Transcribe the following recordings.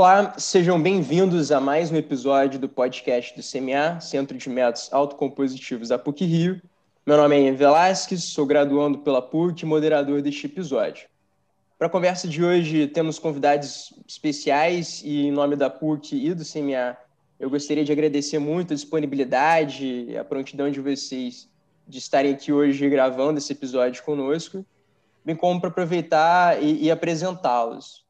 Olá, sejam bem-vindos a mais um episódio do podcast do CMA, Centro de Métodos Autocompositivos da PUC Rio. Meu nome é Ian Velasquez, sou graduando pela PUC e moderador deste episódio. Para a conversa de hoje, temos convidados especiais e, em nome da PUC e do CMA, eu gostaria de agradecer muito a disponibilidade e a prontidão de vocês de estarem aqui hoje gravando esse episódio conosco, bem como para aproveitar e, e apresentá-los.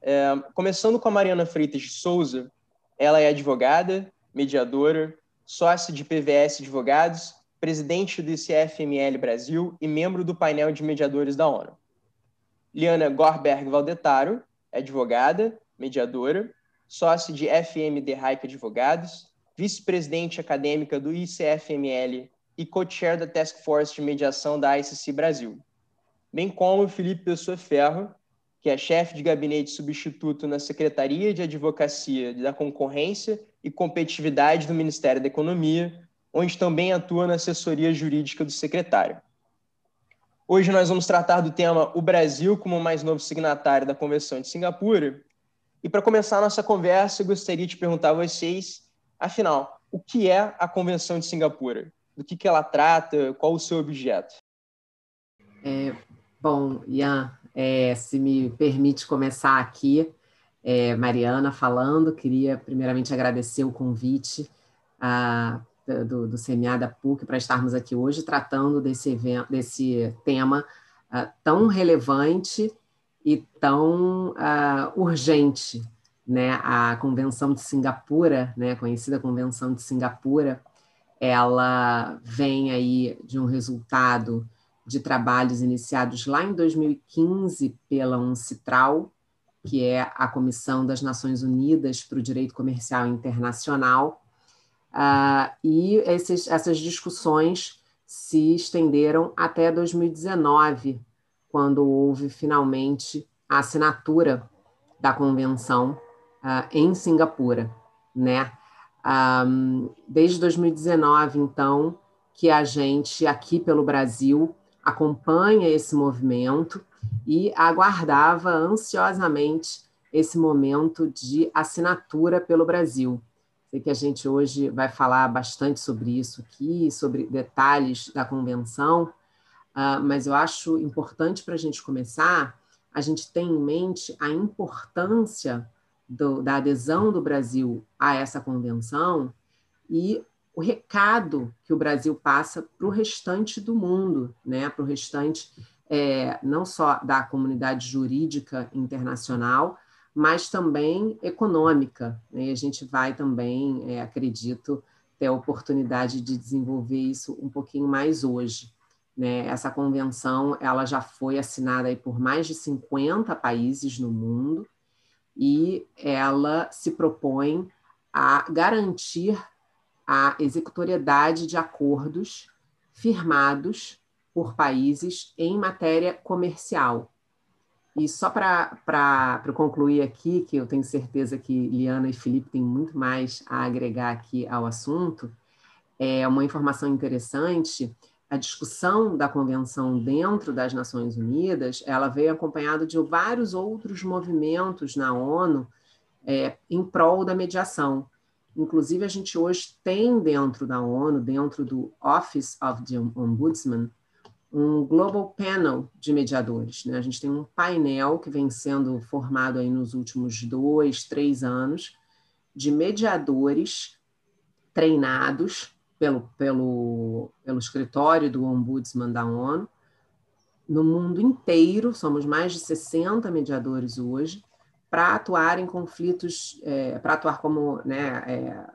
É, começando com a Mariana Freitas de Souza, ela é advogada, mediadora, sócia de PVS Advogados, presidente do ICFML Brasil e membro do painel de mediadores da ONU. Liana Gorberg Valdetaro, advogada, mediadora, sócio de FMD Raik Advogados, vice-presidente acadêmica do ICFML e co-chair da Task Force de Mediação da ICC Brasil, bem como Felipe Pessoa Ferro, que é chefe de gabinete substituto na Secretaria de Advocacia da Concorrência e Competitividade do Ministério da Economia, onde também atua na assessoria jurídica do secretário. Hoje nós vamos tratar do tema o Brasil como mais novo signatário da Convenção de Singapura e para começar a nossa conversa, eu gostaria de perguntar a vocês, afinal, o que é a Convenção de Singapura? Do que, que ela trata? Qual o seu objeto? É, bom, Ian, é, se me permite começar aqui, é, Mariana falando, queria primeiramente agradecer o convite a, do, do CMA da PUC para estarmos aqui hoje tratando desse, evento, desse tema a, tão relevante e tão uh, urgente, né? A Convenção de Singapura, né, conhecida Convenção de Singapura, ela vem aí de um resultado de trabalhos iniciados lá em 2015 pela UNCITRAL, que é a Comissão das Nações Unidas para o Direito Comercial Internacional, uh, e esses, essas discussões se estenderam até 2019, quando houve finalmente a assinatura da convenção uh, em Singapura, né? Um, desde 2019, então, que a gente aqui pelo Brasil acompanha esse movimento e aguardava ansiosamente esse momento de assinatura pelo Brasil. Sei que a gente hoje vai falar bastante sobre isso aqui, sobre detalhes da convenção, Uh, mas eu acho importante para a gente começar, a gente tem em mente a importância do, da adesão do Brasil a essa convenção e o recado que o Brasil passa para o restante do mundo, né? para o restante é, não só da comunidade jurídica internacional, mas também econômica. Né? E a gente vai também, é, acredito, ter a oportunidade de desenvolver isso um pouquinho mais hoje. Né? Essa convenção ela já foi assinada por mais de 50 países no mundo e ela se propõe a garantir a executoriedade de acordos firmados por países em matéria comercial. E só para concluir aqui, que eu tenho certeza que Liana e Felipe têm muito mais a agregar aqui ao assunto, é uma informação interessante a discussão da convenção dentro das Nações Unidas, ela veio acompanhada de vários outros movimentos na ONU é, em prol da mediação. Inclusive, a gente hoje tem dentro da ONU, dentro do Office of the Ombudsman, um Global Panel de mediadores. Né? A gente tem um painel que vem sendo formado aí nos últimos dois, três anos, de mediadores treinados pelo, pelo, pelo escritório do Ombudsman da ONU, no mundo inteiro, somos mais de 60 mediadores hoje, para atuar em conflitos, é, para atuar como, né, é,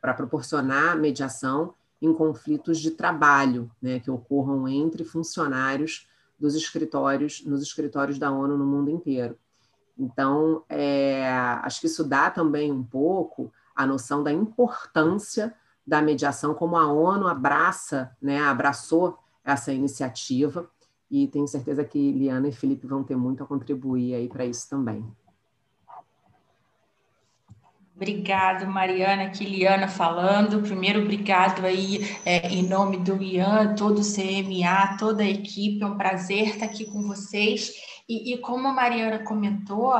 para proporcionar mediação em conflitos de trabalho, né, que ocorram entre funcionários dos escritórios, nos escritórios da ONU no mundo inteiro. Então, é, acho que isso dá também um pouco a noção da importância da mediação, como a ONU abraça, né, abraçou essa iniciativa, e tenho certeza que Liana e Felipe vão ter muito a contribuir aí para isso também. Obrigado, Mariana, Kiliana falando. Primeiro, obrigado aí é, em nome do Ian, todo o CMA, toda a equipe. É um prazer estar aqui com vocês. E, e como a Mariana comentou,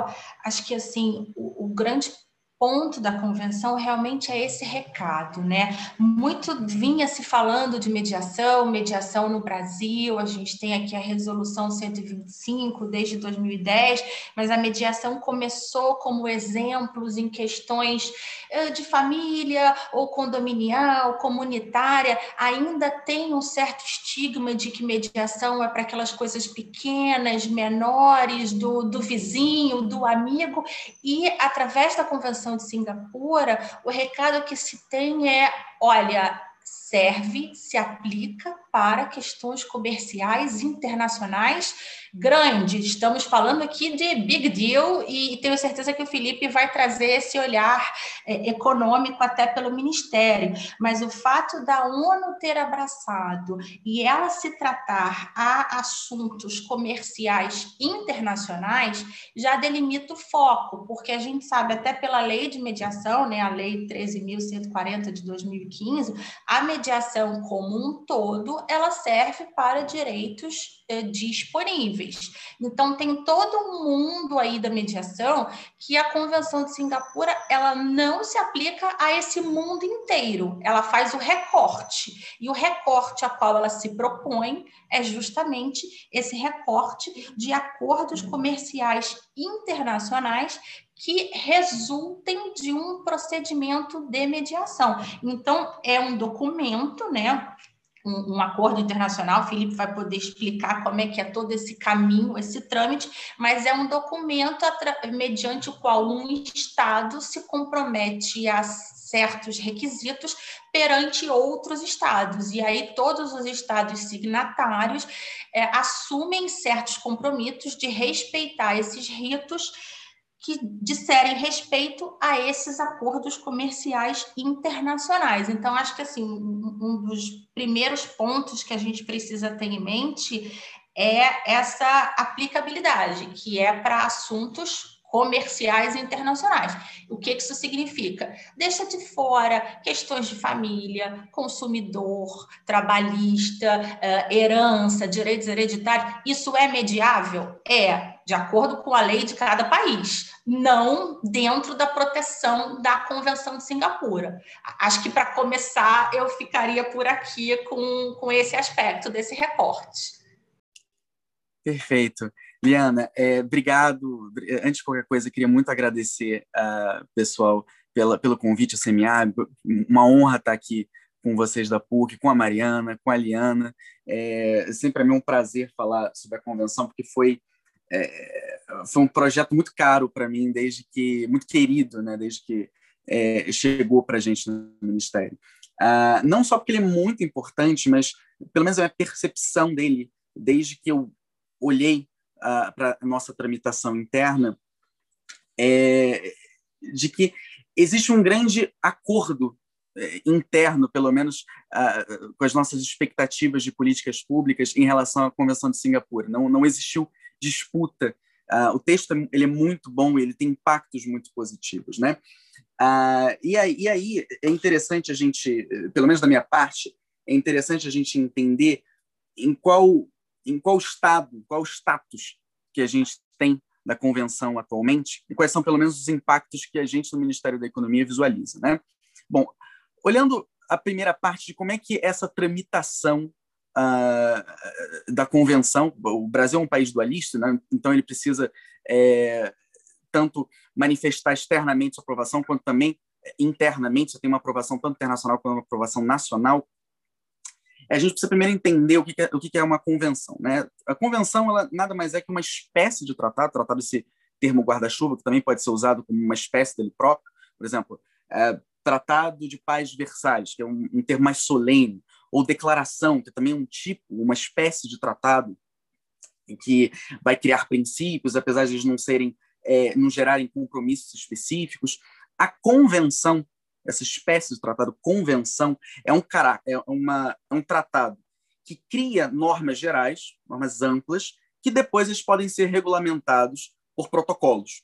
acho que assim o, o grande ponto da convenção realmente é esse recado, né? Muito vinha se falando de mediação, mediação no Brasil, a gente tem aqui a resolução 125 desde 2010, mas a mediação começou como exemplos em questões eh, de família ou condominial, comunitária, ainda tem um certo estigma de que mediação é para aquelas coisas pequenas, menores, do, do vizinho, do amigo, e através da convenção de Singapura, o recado que se tem é: olha, serve, se aplica para questões comerciais internacionais grande. Estamos falando aqui de big deal e tenho certeza que o Felipe vai trazer esse olhar é, econômico até pelo Ministério. Mas o fato da ONU ter abraçado e ela se tratar a assuntos comerciais internacionais já delimita o foco, porque a gente sabe até pela lei de mediação, né, a lei 13.140 de 2015, a mediação como um todo ela serve para direitos eh, disponíveis. Então tem todo um mundo aí da mediação que a Convenção de Singapura ela não se aplica a esse mundo inteiro. Ela faz o recorte e o recorte a qual ela se propõe é justamente esse recorte de acordos comerciais internacionais que resultem de um procedimento de mediação. Então, é um documento, né? Um, um, acordo internacional, o Felipe vai poder explicar como é que é todo esse caminho, esse trâmite, mas é um documento mediante o qual um Estado se compromete a certos requisitos perante outros estados. E aí todos os estados signatários é, assumem certos compromissos de respeitar esses ritos que disserem respeito a esses acordos comerciais internacionais. Então, acho que assim, um dos primeiros pontos que a gente precisa ter em mente é essa aplicabilidade, que é para assuntos comerciais internacionais. O que isso significa? Deixa de fora questões de família, consumidor, trabalhista, eh, herança, direitos hereditários. Isso é mediável? É, de acordo com a lei de cada país, não dentro da proteção da Convenção de Singapura. Acho que para começar eu ficaria por aqui com, com esse aspecto desse recorte. Perfeito. Liana, é, obrigado. Antes de qualquer coisa, queria muito agradecer, uh, pessoal, pela, pelo convite ao CMA. Uma honra estar aqui com vocês da PUC, com a Mariana, com a Liana. É sempre para mim um prazer falar sobre a convenção, porque foi, é, foi um projeto muito caro para mim, desde que muito querido, né, desde que é, chegou para a gente no Ministério. Uh, não só porque ele é muito importante, mas pelo menos a minha percepção dele, desde que eu olhei para nossa tramitação interna é de que existe um grande acordo é, interno, pelo menos uh, com as nossas expectativas de políticas públicas em relação à Convenção de Singapura. Não, não existiu disputa. Uh, o texto ele é muito bom, ele tem impactos muito positivos, né? Uh, e, aí, e aí é interessante a gente, pelo menos da minha parte, é interessante a gente entender em qual em qual estado, qual status que a gente tem da convenção atualmente e quais são pelo menos os impactos que a gente no Ministério da Economia visualiza, né? Bom, olhando a primeira parte de como é que essa tramitação uh, da convenção, o Brasil é um país dualista, né? então ele precisa é, tanto manifestar externamente sua aprovação quanto também internamente, você tem uma aprovação tanto internacional quanto uma aprovação nacional a gente precisa primeiro entender o que é, o que é uma convenção. Né? A convenção ela nada mais é que uma espécie de tratado, tratado esse termo guarda-chuva, que também pode ser usado como uma espécie dele próprio, por exemplo, é, Tratado de Paz de Versalhes, que é um, um, termo mais solene, ou declaração, que é também um tipo, uma espécie de tratado que vai criar princípios, apesar de eles não serem, é, não gerarem compromissos específicos. A convenção essa espécie de tratado convenção é um, é uma, é um tratado que cria normas gerais, normas amplas, que depois eles podem ser regulamentados por protocolos.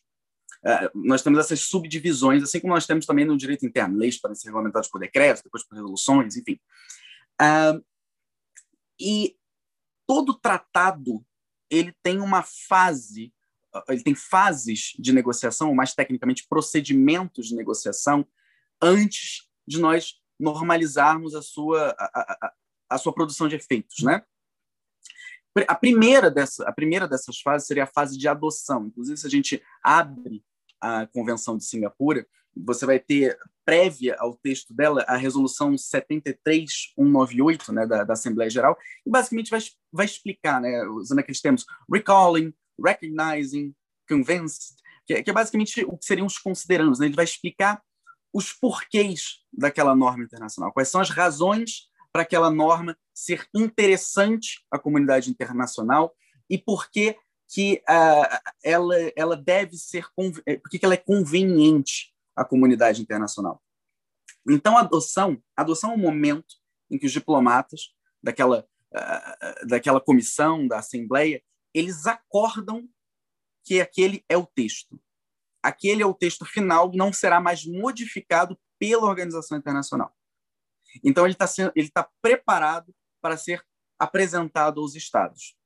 uh, nós temos essas subdivisões, assim como nós temos também no direito interno, leis podem ser regulamentadas por decretos, depois por resoluções, enfim. Uh, e todo tratado ele tem uma fase, ele tem fases de negociação, ou mais tecnicamente procedimentos de negociação, antes de nós normalizarmos a sua, a, a, a sua produção de efeitos, né? A primeira, dessa, a primeira dessas fases seria a fase de adoção. Inclusive, se a gente abre a Convenção de Singapura, você vai ter, prévia ao texto dela, a resolução 73198 né, da, da Assembleia Geral, e basicamente vai, vai explicar, né, usando aqueles termos recalling, recognizing, convinced, que, que é basicamente o que seriam os considerandos. Né? Ele vai explicar os porquês daquela norma internacional, quais são as razões para aquela norma ser interessante à comunidade internacional e por que, que uh, ela, ela deve ser, eh, por que ela é conveniente à comunidade internacional. Então, a adoção, adoção é um momento em que os diplomatas daquela, uh, daquela comissão, da Assembleia, eles acordam que aquele é o texto. Aquele é o texto final, não será mais modificado pela organização internacional. Então, ele está ele tá preparado para ser apresentado aos Estados.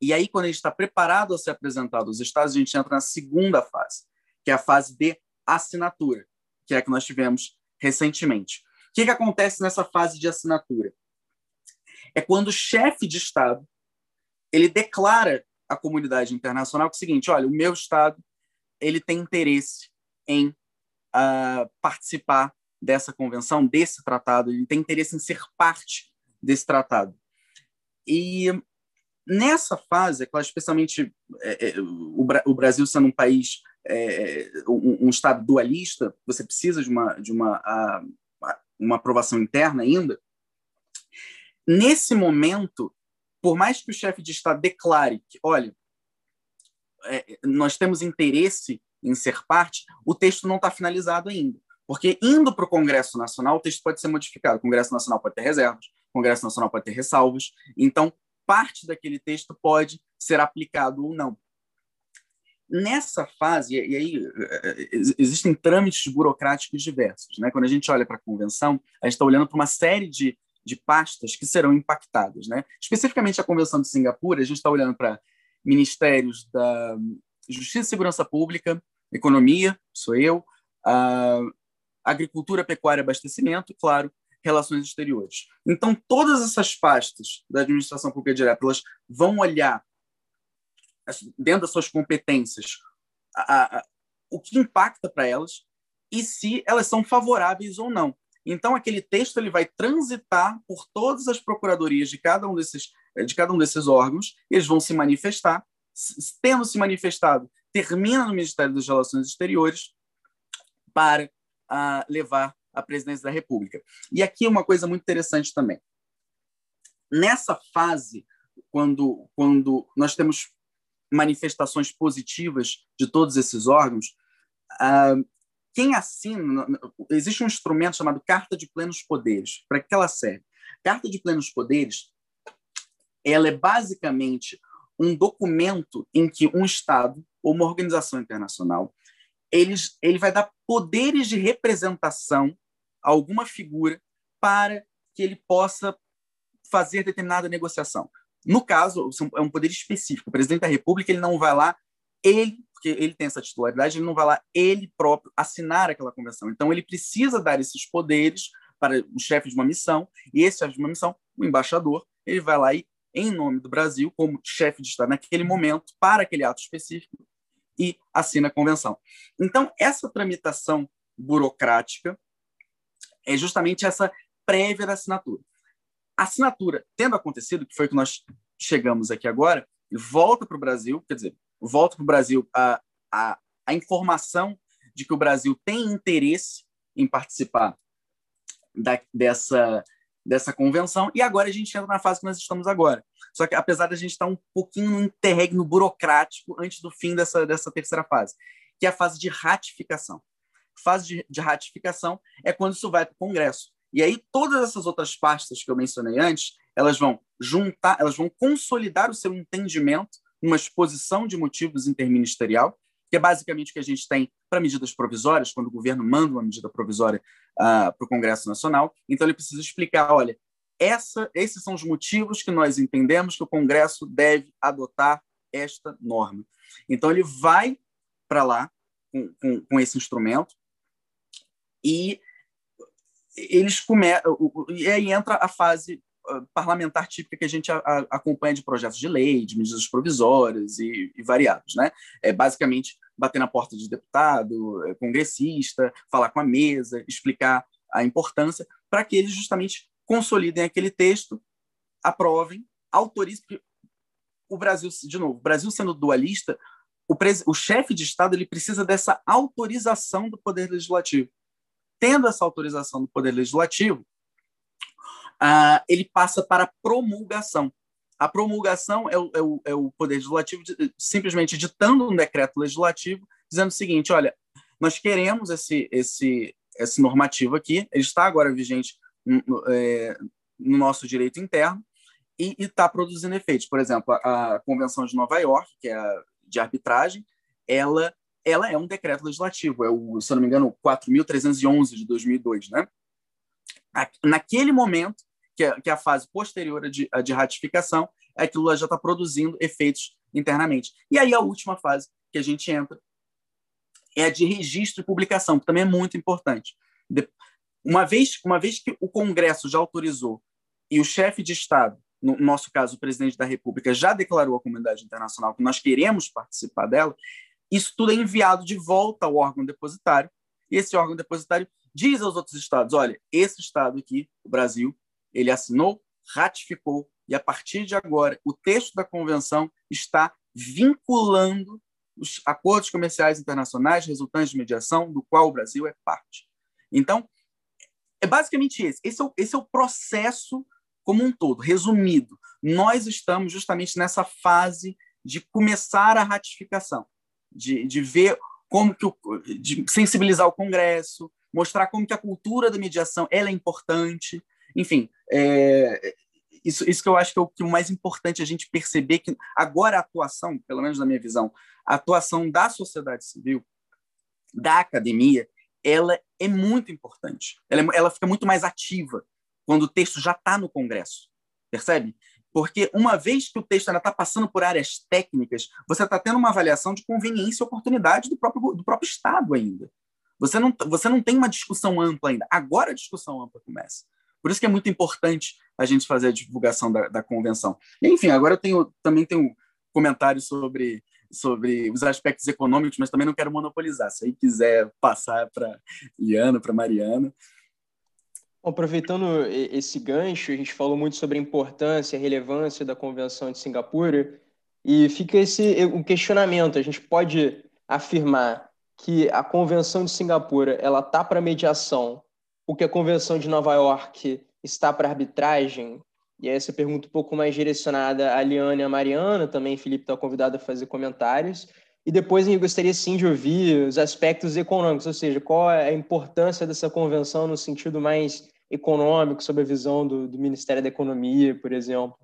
E aí, quando ele está preparado a ser apresentado aos Estados, a gente entra na segunda fase, que é a fase de assinatura, que é a que nós tivemos recentemente. O que, que acontece nessa fase de assinatura? É quando o chefe de Estado ele declara à comunidade internacional que é o seguinte: olha, o meu Estado ele tem interesse em uh, participar dessa convenção, desse tratado, ele tem interesse em ser parte desse tratado. E nessa fase, é especialmente é, é, o, Brasil sendo um país, um, Estado dualista, você precisa de uma, de uma, uma aprovação interna ainda. Nesse momento, por mais que o chefe de Estado declare que, olha, é, nós temos interesse em ser parte, o texto não está finalizado ainda. Porque indo para o Congresso Nacional, o texto pode ser modificado. O Congresso Nacional pode ter reservas, o Congresso Nacional pode ter ressalvas. Então, parte daquele texto pode ser aplicado ou não. Nessa fase, e aí eh, existem trâmites burocráticos diversos. Né? Quando a gente olha para a convenção, a gente está olhando para uma série de, de pastas que serão impactadas. Né? Especificamente a Convenção de Singapura, a gente está olhando para ministérios da Justiça e Segurança Pública, Economia, sou eu, agricultura, pecuária, abastecimento, claro, relações exteriores. Então, todas essas pastas da administração pública direta, elas vão olhar dentro das suas competências a, a, o que impacta para elas e se elas são favoráveis ou não. Então, aquele texto ele vai transitar por todas as procuradorias de cada um desses, de cada um desses órgãos, eles vão se manifestar. Tendo se manifestado, termina no Ministério das Relações Exteriores para a levar a presidência da República. E aqui uma coisa muito interessante também. Nessa fase, quando, quando nós temos manifestações positivas de todos esses órgãos, uh, quem assina, existe um instrumento chamado Carta de Plenos Poderes. Para que ela serve? Carta de Plenos Poderes, ela é basicamente um documento em que um Estado ou uma organização internacional eles, ele vai dar poderes de representação a alguma figura para que ele possa fazer determinada negociação. No caso, é um poder específico. O presidente da República ele não vai lá, ele, porque ele tem essa titularidade, ele não vai lá ele próprio assinar aquela convenção. Então, ele precisa dar esses poderes para o chefe de uma missão, e esse chefe de uma missão, o embaixador, ele vai lá e, em nome do Brasil, como chefe de Estado naquele momento, para aquele ato específico, e assina a convenção. Então, essa tramitação burocrática é justamente essa prévia da assinatura. A assinatura, tendo acontecido, que foi que nós chegamos aqui agora, volta para o Brasil, quer dizer, volta para o Brasil a, a, a informação de que o Brasil tem interesse em participar da, dessa, dessa convenção, e agora a gente entra na fase que nós estamos agora. Só que, apesar de a gente estar um pouquinho no interregno burocrático antes do fim dessa, dessa terceira fase, que é a fase de ratificação. Fase de, de ratificação é quando isso vai para o Congresso. E aí, todas essas outras pastas que eu mencionei antes, elas vão juntar, elas vão consolidar o seu entendimento numa exposição de motivos interministerial, que é basicamente o que a gente tem para medidas provisórias, quando o governo manda uma medida provisória uh, para o Congresso Nacional. Então, ele precisa explicar: olha, essa, esses são os motivos que nós entendemos que o Congresso deve adotar esta norma. Então, ele vai para lá com, com, com, esse instrumento e eles começam. E aí entra a fase parlamentar típica que a gente acompanha de projetos de lei, de medidas provisórias e, e, variados, né? É basicamente bater na porta de deputado, é, congressista, falar com a mesa, explicar a importância para que eles justamente consolidem aquele texto, aprovem, autorizem. O Brasil, de novo, o Brasil sendo dualista, o, o chefe de Estado ele precisa dessa autorização do Poder Legislativo. Tendo essa autorização do Poder Legislativo, uh, ele passa para promulgação. A promulgação é o, é o, é o Poder Legislativo de, simplesmente ditando um decreto legislativo dizendo o seguinte: olha, nós queremos esse, esse, esse normativo aqui, ele está agora vigente no, é, no nosso direito interno e está produzindo efeitos. Por exemplo, a, a, Convenção de Nova York, que é a, de arbitragem, ela, ela é um decreto legislativo, é o, se não me engano, 4.311 de 2002, né? naquele momento, que é, que é a fase posterior de, de ratificação, aquilo já está produzindo efeitos internamente. E aí a última fase que a gente entra é a de registro e publicação, que também é muito importante. Uma vez, uma vez que o Congresso já autorizou e o chefe de Estado, no nosso caso, o presidente da República, já declarou à comunidade internacional que nós queremos participar dela, isso tudo é enviado de volta ao órgão depositário, e esse órgão depositário diz aos outros estados: olha, esse estado aqui, o Brasil, ele assinou, ratificou, e a partir de agora, o texto da convenção está vinculando os acordos comerciais internacionais resultantes de mediação, do qual o Brasil é parte. Então, é basicamente esse. Esse é o, esse é o processo como um todo, resumido. Nós estamos justamente nessa fase de começar a ratificação, de, de ver como que o, de sensibilizar o Congresso, mostrar como que a cultura da mediação ela é importante, enfim, é, isso, isso que eu acho que é o, que é o mais importante a gente perceber que agora a atuação, pelo menos na minha visão, a atuação da sociedade civil, da academia, ela é muito importante. Ela, é, ela fica muito mais ativa quando o texto já está no Congresso, percebe? Porque uma vez que o texto ainda está passando por áreas técnicas, você está tendo uma avaliação de conveniência e oportunidade do próprio, do próprio Estado ainda. Você não, você não tem uma discussão ampla ainda. Agora a discussão ampla começa. Por isso que é muito importante a gente fazer a divulgação da, da convenção. Enfim, agora eu tenho, também tenho comentários sobre, sobre os aspectos econômicos, mas também não quero monopolizar. Se aí quiser passar para Liana, para Mariana. Aproveitando esse gancho, a gente falou muito sobre a importância, a relevância da Convenção de Singapura, e fica esse um questionamento. A gente pode afirmar que a Convenção de Singapura ela tá para mediação, o que a Convenção de Nova York está para arbitragem. E essa pergunta um pouco mais direcionada a Liane e a Mariana, também Felipe está convidado a fazer comentários. E depois eu gostaria sim de ouvir os aspectos econômicos, ou seja, qual é a importância dessa convenção no sentido mais econômico, sob a visão do, do Ministério da Economia, por exemplo.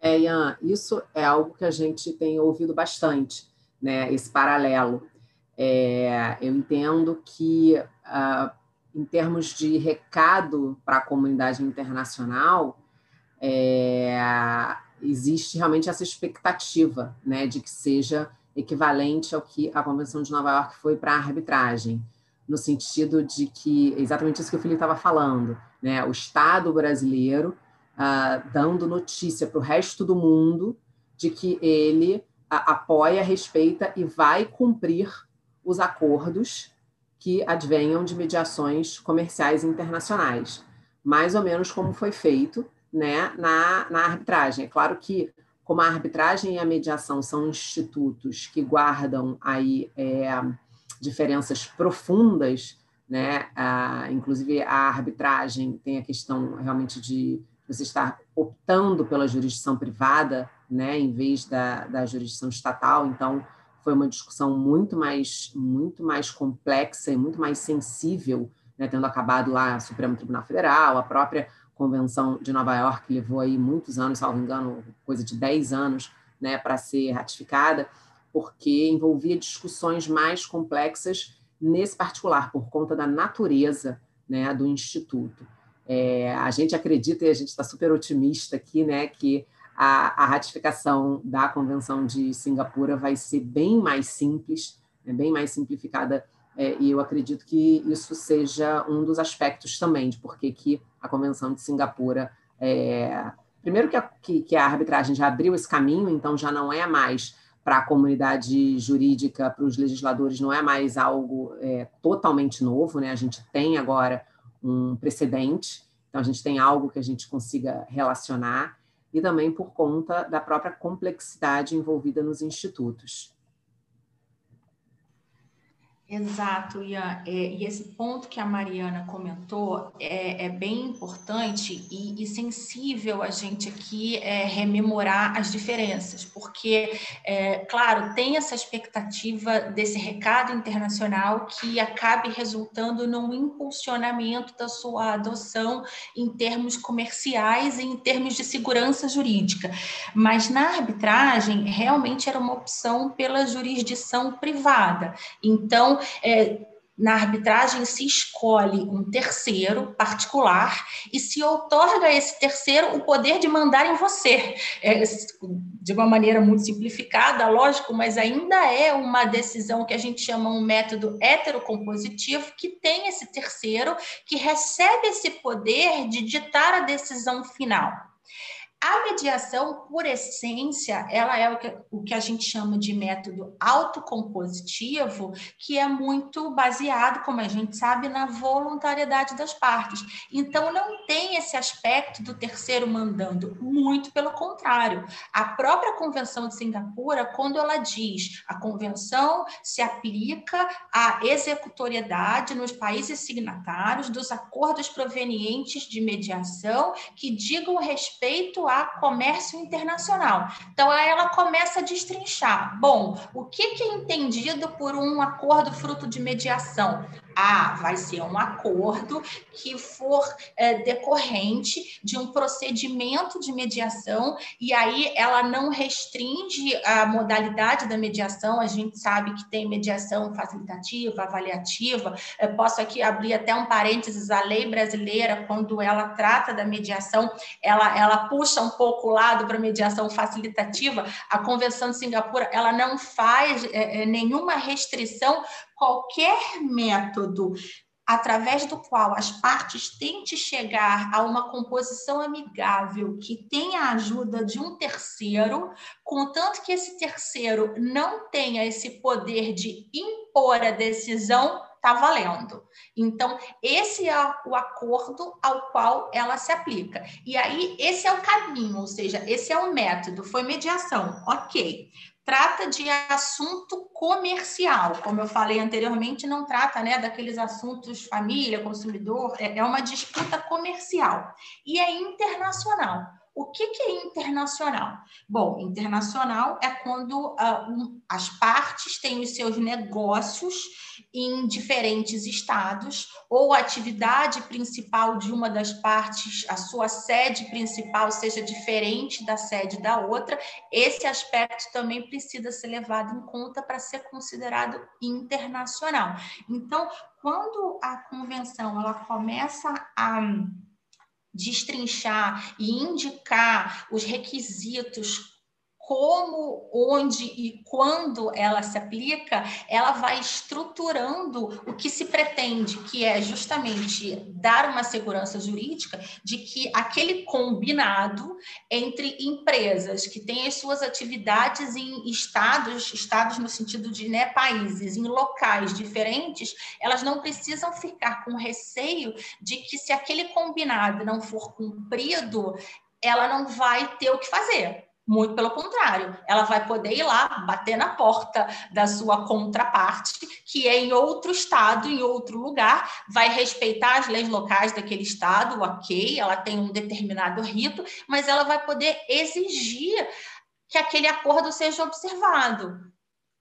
É, Ian, isso é algo que a gente tem ouvido bastante, né? esse paralelo. É, eu entendo que, uh, em termos de recado para a comunidade internacional, é, existe realmente essa expectativa né, de que seja equivalente ao que a Convenção de Nova York foi para a arbitragem, no sentido de que, exatamente isso que o Felipe estava falando, né, o Estado brasileiro uh, dando notícia para o resto do mundo de que ele apoia, respeita e vai cumprir os acordos que advenham de mediações comerciais internacionais, mais ou menos como foi feito né, na, na arbitragem. É claro que, como a arbitragem e a mediação são institutos que guardam aí é, diferenças profundas, né? Ah, inclusive a arbitragem tem a questão realmente de você estar optando pela jurisdição privada, né, em vez da, da jurisdição estatal. Então, foi uma discussão muito mais, muito mais complexa e muito mais sensível, né, tendo acabado lá o Supremo Tribunal Federal, a própria Convenção de Nova York levou aí muitos anos, salvo engano, coisa de 10 anos, né, para ser ratificada, porque envolvia discussões mais complexas nesse particular, por conta da natureza né, do Instituto. É, a gente acredita, e a gente está super otimista aqui, né, que a, a, ratificação da Convenção de Singapura vai ser bem mais simples, né, bem mais simplificada, é, e eu acredito que isso seja um dos aspectos também de por que a Convenção de Singapura. É, primeiro, que a, que, que a arbitragem já abriu esse caminho, então já não é mais para a comunidade jurídica, para os legisladores, não é mais algo é, totalmente novo, né? A gente tem agora um precedente, então a gente tem algo que a gente consiga relacionar, e também por conta da própria complexidade envolvida nos institutos. Exato, Ian. É, e esse ponto que a Mariana comentou é, é bem importante e, e, sensível a gente aqui é, rememorar as diferenças, porque, é, claro, tem essa expectativa desse recado internacional que acabe resultando num impulsionamento da sua adoção em termos comerciais e em termos de segurança jurídica. Mas na arbitragem, realmente era uma opção pela jurisdição privada. Então, é, na arbitragem se escolhe um terceiro particular e se outorga a esse terceiro o poder de mandar em você. É, de uma maneira muito simplificada, lógico, mas ainda é uma decisão que a gente chama um método heterocompositivo que tem esse terceiro que recebe esse poder de ditar a decisão final. A mediação, por essência, ela é o que, o que a gente chama de método autocompositivo, que é muito baseado, como a gente sabe, na voluntariedade das partes. Então, não tem esse aspecto do terceiro mandando, muito pelo contrário. A própria Convenção de Singapura, quando ela diz a convenção se aplica à executoriedade nos países signatários dos acordos provenientes de mediação que digam respeito a comércio internacional. Então, aí ela começa a destrinchar. Bom, o que, que é entendido por um acordo fruto de mediação? Ah, vai ser um acordo que for é, decorrente de um procedimento de mediação, e aí ela não restringe a modalidade da mediação. A gente sabe que tem mediação facilitativa, avaliativa. Eu posso aqui abrir até um parênteses: a lei brasileira, quando ela trata da mediação, ela, ela puxa um pouco o lado para mediação facilitativa. A Convenção de Singapura ela não faz é, é nenhuma restrição qualquer método através do qual as partes tentem chegar a uma composição amigável que tenha a ajuda de um terceiro, contanto que esse terceiro não tenha esse poder de impor a decisão, está valendo. Então, esse é o acordo ao qual ela se aplica. E aí, esse é o caminho, ou seja, esse é o método, foi mediação, ok trata de assunto comercial, como eu falei anteriormente, não trata né, daqueles assuntos família, consumidor, é, é uma disputa comercial e é internacional. O que, que é internacional? Bom, internacional é quando uh, um, as partes têm os seus negócios em diferentes estados, ou a atividade principal de uma das partes, a sua sede principal seja diferente da sede da outra. Esse aspecto também precisa ser levado em conta para ser considerado internacional. Então, quando a convenção ela começa a destrinchar e indicar os requisitos como, onde e quando ela se aplica, ela vai estruturando o que se pretende, que é justamente dar uma segurança jurídica de que aquele combinado entre empresas que têm as suas atividades em estados, estados no sentido de né, países, em locais diferentes, elas não precisam ficar com receio de que se aquele combinado não for cumprido, ela não vai ter o que fazer muito pelo contrário, ela vai poder ir lá, bater na porta da sua contraparte, que é em outro estado, em outro lugar, vai respeitar as leis locais daquele estado, ok, ela tem um determinado rito, mas ela vai poder exigir que aquele acordo seja observado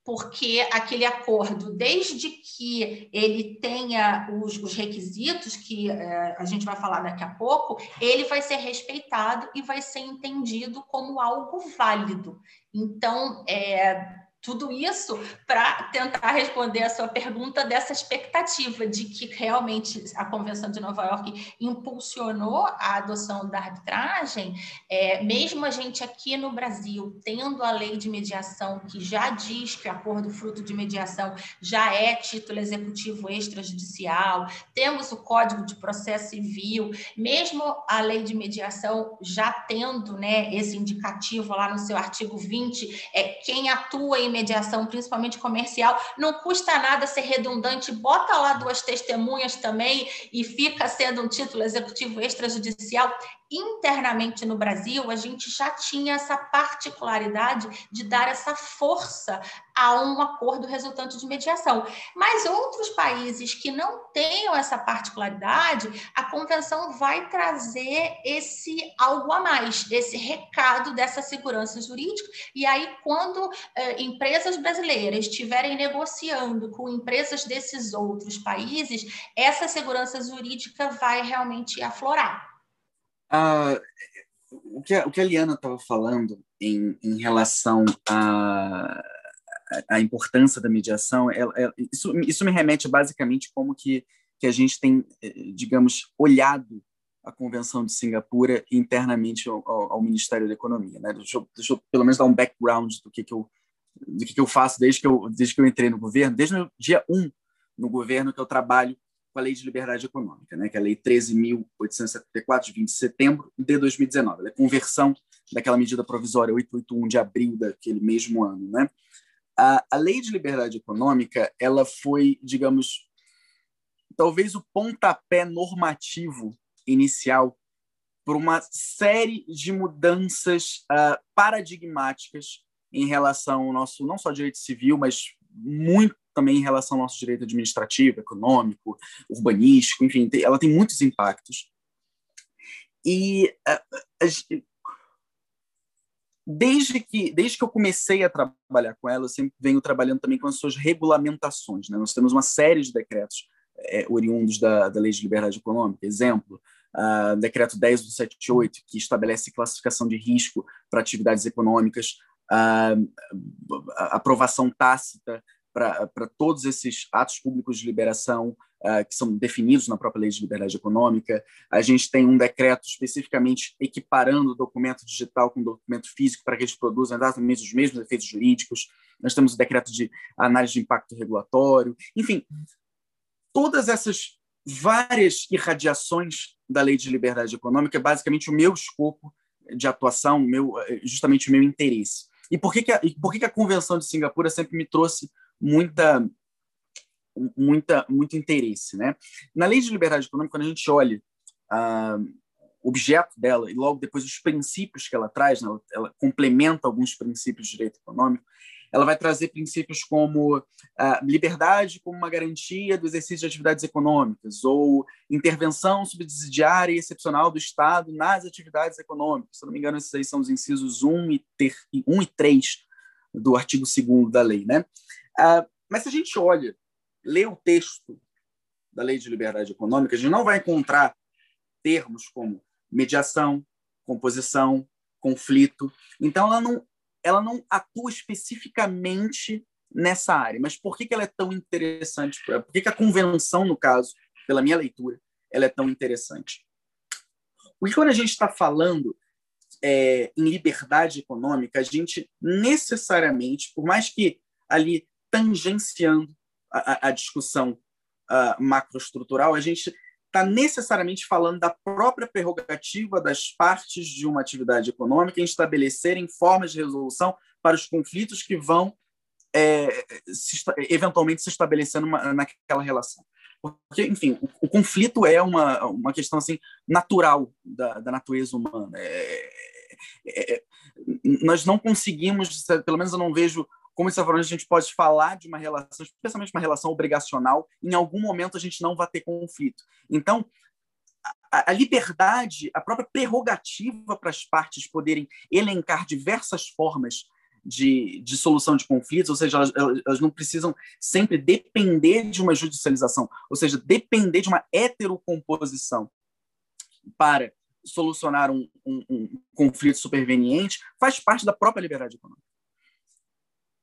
porque aquele acordo, desde que ele tenha os, os requisitos, que é, a gente vai falar daqui a pouco, ele vai ser respeitado e vai ser entendido como algo válido. Então, é, tudo isso para tentar responder a sua pergunta dessa expectativa de que realmente a Convenção de Nova York impulsionou a adoção da arbitragem, é, mesmo a gente aqui no Brasil tendo a lei de mediação que já diz que o acordo fruto de mediação já é título executivo extrajudicial, temos o Código de Processo Civil, mesmo a lei de mediação já tendo né, esse indicativo lá no seu artigo 20, é, quem atua em mediação, principalmente comercial, não custa nada ser redundante, bota lá duas testemunhas também e fica sendo um título executivo extrajudicial internamente no Brasil, a gente já tinha essa particularidade de dar essa força a um acordo resultante de mediação. Mas outros países que não tenham essa particularidade, a convenção vai trazer esse algo a mais, esse recado dessa segurança jurídica. E aí, quando eh, empresas brasileiras estiverem negociando com empresas desses outros países, essa segurança jurídica vai realmente aflorar. Ah, o, que a, o que a Liana estava falando em, em relação a, a, importância da mediação, ela, ela, isso, isso me remete basicamente como que, que a gente tem, eh, digamos, olhado a Convenção de Singapura internamente ao, ao, Ministério da Economia. Né? Deixa, eu, deixa eu, pelo menos, dar um background do que, que, eu, do que, que eu faço desde que eu, desde que eu entrei no governo, desde o dia 1 no governo que eu trabalho com a Lei de Liberdade Econômica, né, que é a Lei 13.874, de 20 de setembro de 2019. Ela é conversão daquela medida provisória 881 de abril daquele mesmo ano. Né? A, a Lei de Liberdade Econômica ela foi, digamos, talvez o pontapé normativo inicial para uma série de mudanças uh, paradigmáticas em relação ao nosso, não só direito civil, mas muito também em relação ao nosso direito administrativo, econômico, urbanístico, enfim, ela tem muitos impactos. E desde que, desde que eu comecei a trabalhar com ela, eu sempre venho trabalhando também com as suas regulamentações. Né? Nós temos uma série de decretos é, oriundos da, da Lei de Liberdade Econômica. Exemplo, uh, decreto 10.278, que estabelece classificação de risco para atividades econômicas, uh, aprovação tácita para todos esses atos públicos de liberação uh, que são definidos na própria Lei de Liberdade Econômica. A gente tem um decreto especificamente equiparando o documento digital com o documento físico para que eles produzam exatamente os mesmos efeitos jurídicos. Nós temos o decreto de análise de impacto regulatório. Enfim, todas essas várias irradiações da Lei de Liberdade Econômica é basicamente o meu escopo de atuação, meu, justamente o meu interesse. E por que, que, a, por que, que a Convenção de Singapura sempre me trouxe muita muita muito interesse, né? Na lei de liberdade econômica, quando a gente olha ah, o objeto dela e logo depois os princípios que ela traz, né? ela, ela, complementa alguns princípios de direito econômico, ela vai trazer princípios como ah, liberdade como uma garantia do exercício de atividades econômicas ou intervenção subsidiária e excepcional do Estado nas atividades econômicas. Se não me engano, esses aí são os incisos 1 e, ter, 1 e 3 do artigo 2 da lei, né? Ah, mas se a gente olha, lê o texto da Lei de Liberdade Econômica, a gente não vai encontrar termos como mediação, composição, conflito. Então, ela não, ela não atua especificamente nessa área. Mas por que, que ela é tão interessante? Por que, que a convenção, no caso, pela minha leitura, ela é tão interessante? Porque quando a gente está falando é, em liberdade econômica, a gente necessariamente, por mais que ali tangenciando a, a discussão uh, macroestrutural, a gente está necessariamente falando da própria prerrogativa das partes de uma atividade econômica em estabelecerem formas de resolução para os conflitos que vão é, se, eventualmente se estabelecer numa, naquela relação. Porque, enfim, o, o, conflito é uma, uma questão assim natural da, da natureza humana. É, é, é nós não conseguimos, pelo menos eu não vejo como você falou, a gente pode falar de uma relação, especialmente uma relação obrigacional, em algum momento a gente não vai ter conflito. Então, a, a liberdade, a própria prerrogativa para as partes poderem elencar diversas formas de, de, solução de conflitos, ou seja, elas, elas, não precisam sempre depender de uma judicialização, ou seja, depender de uma heterocomposição para solucionar um, um, um conflito superveniente, faz parte da própria liberdade econômica.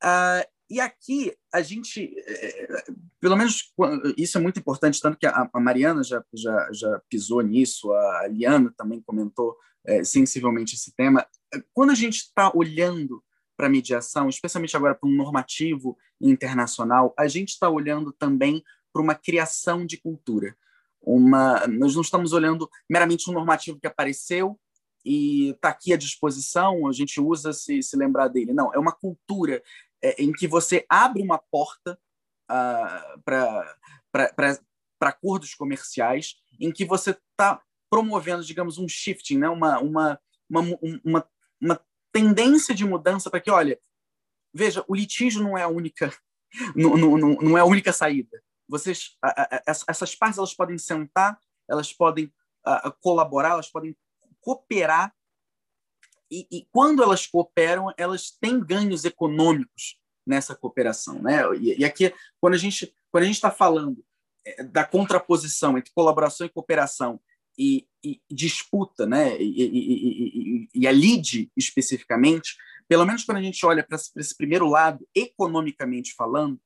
Uh, e aqui a gente, é, pelo menos isso é muito importante, tanto que a, Mariana já, já, já pisou nisso, a Liana também comentou é, sensivelmente esse tema. Quando a gente está olhando para mediação, especialmente agora para um normativo internacional, a gente está olhando também para uma criação de cultura. Uma, nós não estamos olhando meramente um normativo que apareceu e está aqui à disposição, a gente usa se, se lembrar dele. Não, é uma cultura é, em que você abre uma porta uh, para acordos comerciais, em que você está promovendo, digamos, um shifting, né? uma, uma, uma, uma, uma tendência de mudança para que, olha, veja, o litígio não é a única, não, não, não é a única saída. Vocês, essas partes elas podem sentar, elas podem a, colaborar, elas podem cooperar e, e, quando elas cooperam, elas têm ganhos econômicos nessa cooperação, né? E, e aqui, quando a gente quando a gente está falando é, da contraposição entre colaboração e cooperação e, e disputa, né? E, e, a lide especificamente, pelo menos quando a gente olha para esse primeiro lado, economicamente falando,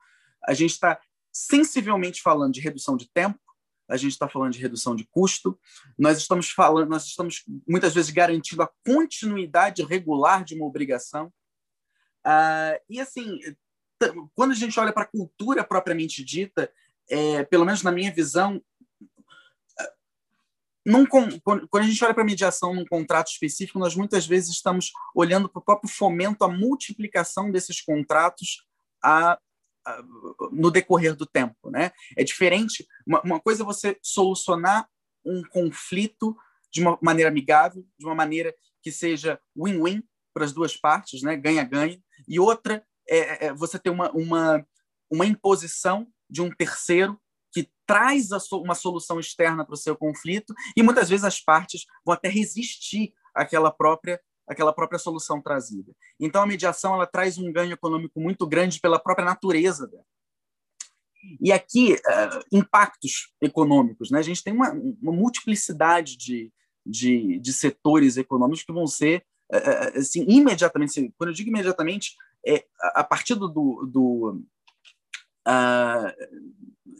a gente está sensivelmente falando de redução de tempo, a gente está falando de redução de custo, nós estamos falando, nós estamos muitas vezes garantindo a continuidade regular de uma obrigação. Uh, e assim, quando a gente olha para a cultura propriamente dita, é, pelo menos na minha visão, num, quando a gente olha para mediação num contrato específico, nós muitas vezes estamos olhando para o próprio fomento, a multiplicação desses contratos a no decorrer do tempo, né? É diferente. Uma, uma coisa é você solucionar um conflito de uma maneira amigável, de uma maneira que seja win-win para as duas partes, né? Ganha-ganha. E outra é, é, você ter uma, uma, uma imposição de um terceiro que traz uma solução externa para o seu conflito e muitas vezes as partes vão até resistir àquela própria aquela própria solução trazida. Então, a mediação ela traz um ganho econômico muito grande pela própria natureza dela. E aqui, uh, impactos econômicos. Né? A gente tem uma, uma multiplicidade de, de, de, setores econômicos que vão ser, uh, assim, imediatamente, quando eu digo imediatamente, é a partir do, do uh,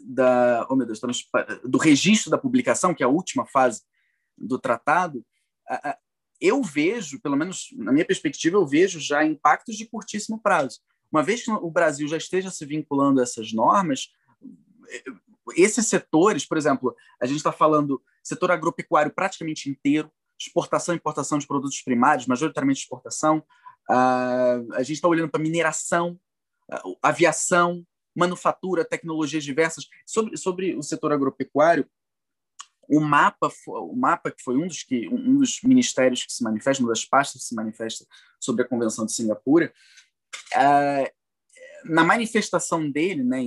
da, oh meu Deus, estamos, do registro da publicação, que é a última fase do tratado, eu vejo, pelo menos na minha perspectiva, eu vejo já impactos de curtíssimo prazo. Uma vez que o Brasil já esteja se vinculando a essas normas, esses setores, por exemplo, a gente está falando setor agropecuário praticamente inteiro, exportação e importação de produtos primários, majoritariamente exportação, uh, a gente está olhando para mineração, uh, aviação, manufatura, tecnologias diversas. Sobre, sobre o setor agropecuário, o mapa, o mapa que foi um dos, que, um dos ministérios que se manifesta, uma das pastas que se manifesta sobre a Convenção de Singapura, uh, na manifestação dele, né,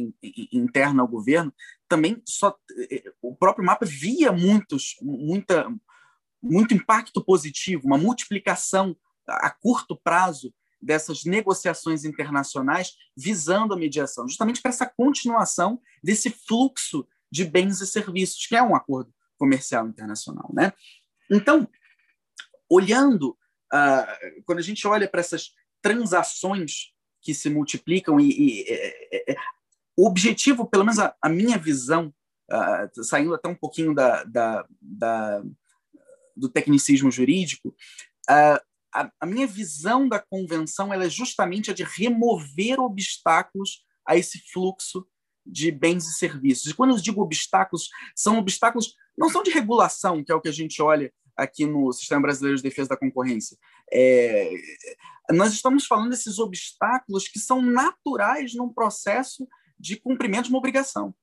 interna ao governo, também só o próprio mapa via muitos, muita, muito impacto positivo, uma multiplicação a curto prazo dessas negociações internacionais visando a mediação, justamente para essa continuação desse fluxo de bens e serviços, que é um acordo comercial internacional, né? Então, olhando, uh, quando a gente olha para essas transações que se multiplicam e, e é, é, o objetivo, pelo menos a, a minha visão, uh, saindo até um pouquinho da, da, da do tecnicismo jurídico, uh, a, a, minha visão da convenção é justamente a de remover obstáculos a esse fluxo de bens e serviços. E quando eu digo obstáculos, são obstáculos não são de regulação, que é o que a gente olha aqui no Sistema Brasileiro de Defesa da Concorrência. É, nós estamos falando desses obstáculos que são naturais num processo de cumprimento de uma obrigação,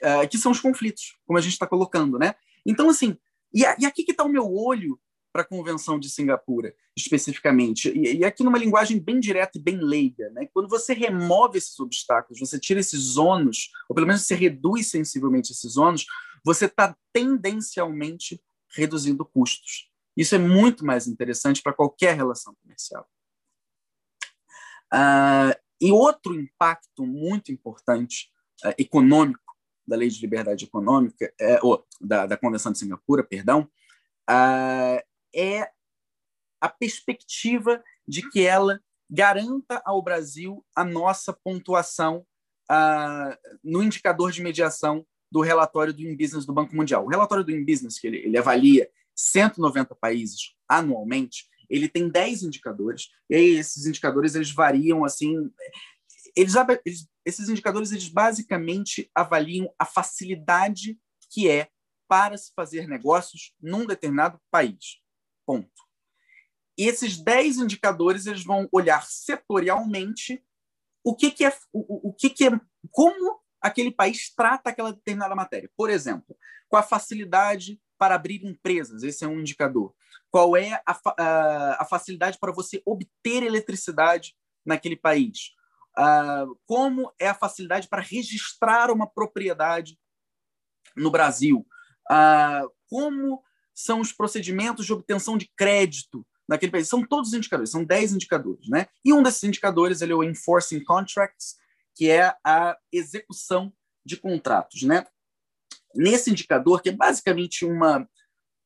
é, que são os conflitos, como a gente está colocando, né? Então, assim, e, e aqui que está o meu olho para a Convenção de Singapura, especificamente. E, e, aqui numa linguagem bem direta e bem leiga. Né? Quando você remove esses obstáculos, você tira esses ônus, ou pelo menos você reduz sensivelmente esses ônus, você está tendencialmente reduzindo custos. Isso é muito mais interessante para qualquer relação comercial. Uh, e outro impacto muito importante, uh, econômico, da Lei de Liberdade Econômica, é, ou da, da Convenção de Singapura, perdão, uh, é a perspectiva de que ela garanta ao Brasil a nossa pontuação uh, no indicador de mediação do relatório do InBusiness do Banco Mundial. O relatório do InBusiness, que ele, ele avalia 190 países anualmente, ele tem 10 indicadores, e esses indicadores eles variam assim. Eles, eles, esses indicadores eles basicamente avaliam a facilidade que é para se fazer negócios num determinado país. Ponto. E esses 10 indicadores eles vão olhar setorialmente o que, que é o, o que, que é como aquele país trata aquela determinada matéria. Por exemplo, com a facilidade para abrir empresas, esse é um indicador. Qual é a, a, a facilidade para você obter eletricidade naquele país? Uh, como é a facilidade para registrar uma propriedade no Brasil? Uh, como são os procedimentos de obtenção de crédito naquele país? São todos indicadores, são 10 indicadores. Né? E um desses indicadores ele é o Enforcing Contracts, que é a execução de contratos. Né? Nesse indicador, que é basicamente uma,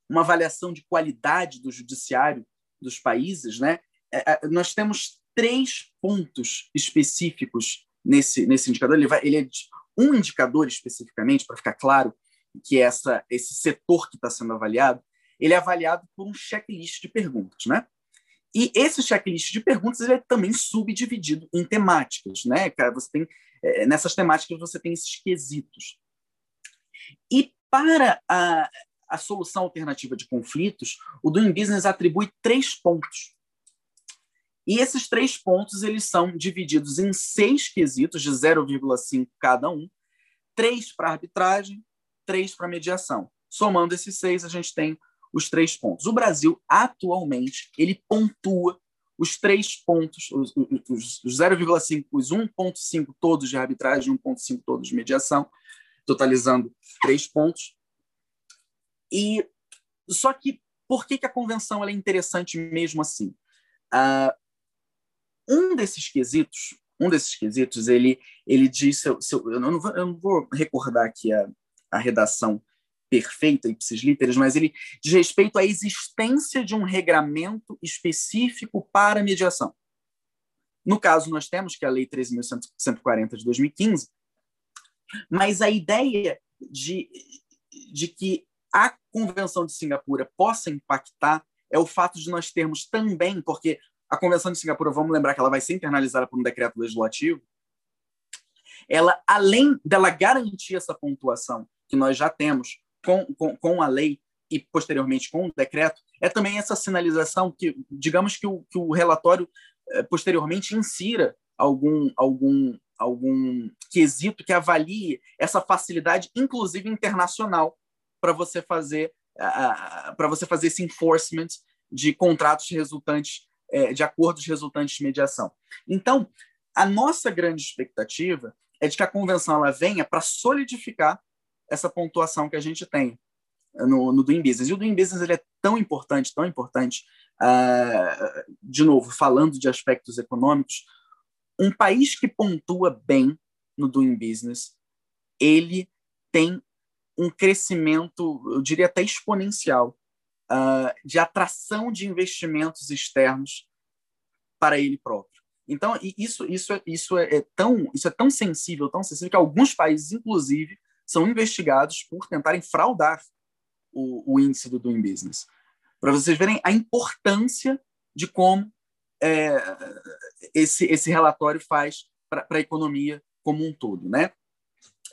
uma avaliação de qualidade do judiciário dos países, né? É, é, nós temos três pontos específicos nesse, nesse indicador. Ele, vai, ele é um indicador especificamente, para ficar claro que essa, esse setor que está sendo avaliado, ele é avaliado por um checklist de perguntas, né? E esse checklist de perguntas ele é também subdividido em temáticas, né? Você tem é, nessas temáticas você tem esses quesitos. E para a, a solução alternativa de conflitos, o Doing Business atribui três pontos. E esses três pontos eles são divididos em seis quesitos de 0,5 cada um, três para arbitragem, três para mediação. Somando esses seis, a gente tem os três pontos. O Brasil, atualmente, ele pontua os três pontos, os, os, os 0,5, os 1,5 todos de arbitragem, 1,5 todos de mediação, totalizando três pontos. E só que por que, que a convenção é interessante mesmo assim? Uh, um desses quesitos, um desses quesitos, ele ele diz, eu, eu, não eu não vou recordar aqui a, a redação perfeita e literis, mas ele diz respeito à existência de um regramento específico para mediação. No caso, nós temos que é a Lei 13.140 de 2015, mas a ideia de, de que a Convenção de Singapura possa impactar é o fato de nós termos também, porque a Convenção de Singapura, vamos lembrar que ela vai ser internalizada por um decreto legislativo, ela, além dela garantir essa pontuação que nós já temos com, com, com a lei e posteriormente com o decreto, é também essa sinalização que, digamos que o, que o relatório eh, posteriormente insira algum, algum, algum quesito que avalie essa facilidade, inclusive internacional, para você fazer uh, para você fazer esse enforcement de contratos resultantes uh, de acordos resultantes de mediação. Então, a nossa grande expectativa é de que a convenção ela venha para solidificar essa pontuação que a gente tem no, no Doing Business. E o Doing Business ele é tão importante, tão importante, uh, de novo, falando de aspectos econômicos, um país que pontua bem no Doing Business, ele tem um crescimento, eu diria até exponencial, uh, de atração de investimentos externos para ele próprio. Então, isso, isso, é, isso, é tão, isso é tão sensível, tão sensível, que alguns países, inclusive, são investigados por tentarem fraudar o, o índice do Doing Business. Para vocês verem a importância de como é, esse, esse relatório faz para a economia como um todo. Né?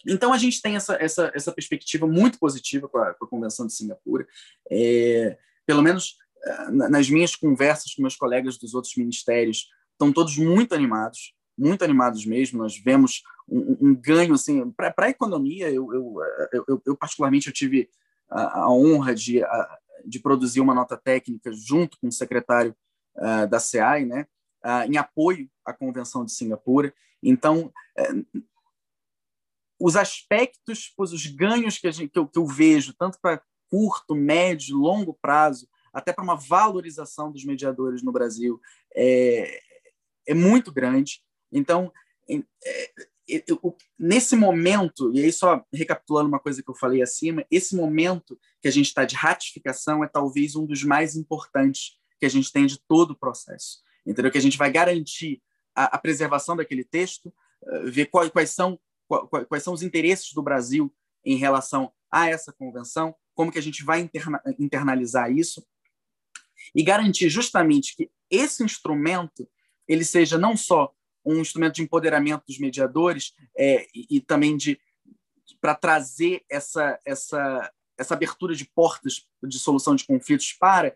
Então, a gente tem essa, essa, essa perspectiva muito positiva com a, com a Convenção de Singapura. É, pelo menos é, nas minhas conversas com meus colegas dos outros ministérios, estão todos muito animados, muito animados mesmo. Nós vemos um, um ganho assim para a economia. Eu, eu, eu, eu, particularmente eu tive a, a honra de, a, de produzir uma nota técnica junto com o secretário uh, da SEAI, né, uh, em apoio à Convenção de Singapura. Então, uh, os aspectos, os ganhos que, gente, que, eu, que eu vejo, tanto para curto, médio, longo prazo, até para uma valorização dos mediadores no Brasil, é, é muito grande. Então, é, nesse momento, e aí só recapitulando uma coisa que eu falei acima, esse momento que a gente está de ratificação é talvez um dos mais importantes que a gente tem de todo o processo. entendeu? Que a gente vai garantir a, a preservação daquele texto, uh, ver quais, quais são quais são os interesses do Brasil em relação a essa convenção, como que a gente vai interna, internalizar isso e garantir justamente que esse instrumento ele seja não só um instrumento de empoderamento dos mediadores é, e, e, também de para trazer essa essa essa abertura de portas de solução de conflitos para